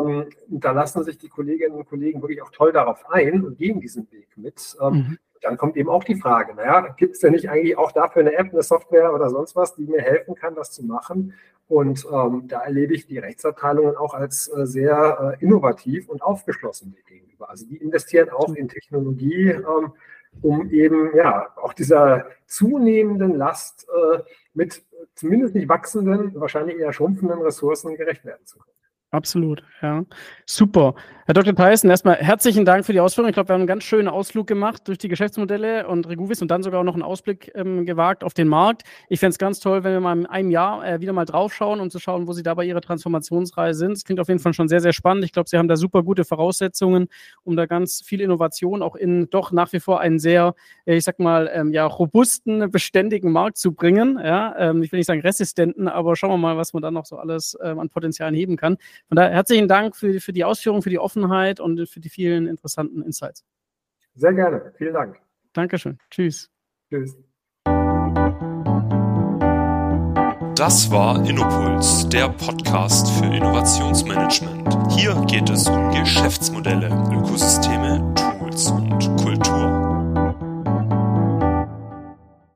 Ähm, da lassen sich die Kolleginnen und Kollegen wirklich auch toll darauf ein und gehen diesen Weg mit. Ähm, mhm. Dann kommt eben auch die Frage, naja, gibt es denn nicht eigentlich auch dafür eine App, eine Software oder sonst was, die mir helfen kann, das zu machen? Und ähm, da erlebe ich die Rechtsabteilungen auch als äh, sehr äh, innovativ und aufgeschlossen gegenüber. Also die investieren auch in Technologie, ähm, um eben ja auch dieser zunehmenden Last äh, mit zumindest nicht wachsenden, wahrscheinlich eher schrumpfenden Ressourcen gerecht werden zu können. Absolut, ja. Super. Herr Dr. Theissen, erstmal herzlichen Dank für die Ausführung. Ich glaube, wir haben einen ganz schönen Ausflug gemacht durch die Geschäftsmodelle und Reguvis und dann sogar auch noch einen Ausblick ähm, gewagt auf den Markt. Ich fände es ganz toll, wenn wir mal in einem Jahr äh, wieder mal draufschauen um zu schauen, wo Sie da bei Ihrer Transformationsreise sind. Es klingt auf jeden Fall schon sehr, sehr spannend. Ich glaube, Sie haben da super gute Voraussetzungen, um da ganz viel Innovation auch in doch nach wie vor einen sehr, äh, ich sag mal, ähm, ja, robusten, beständigen Markt zu bringen. Ja, ähm, ich will nicht sagen resistenten, aber schauen wir mal, was man da noch so alles ähm, an Potenzialen heben kann. Von daher herzlichen Dank für, für die Ausführungen, für die Offenheit und für die vielen interessanten Insights. Sehr gerne. Vielen Dank. Dankeschön. Tschüss. Tschüss. Das war Innopuls, der Podcast für Innovationsmanagement. Hier geht es um Geschäftsmodelle, Ökosysteme,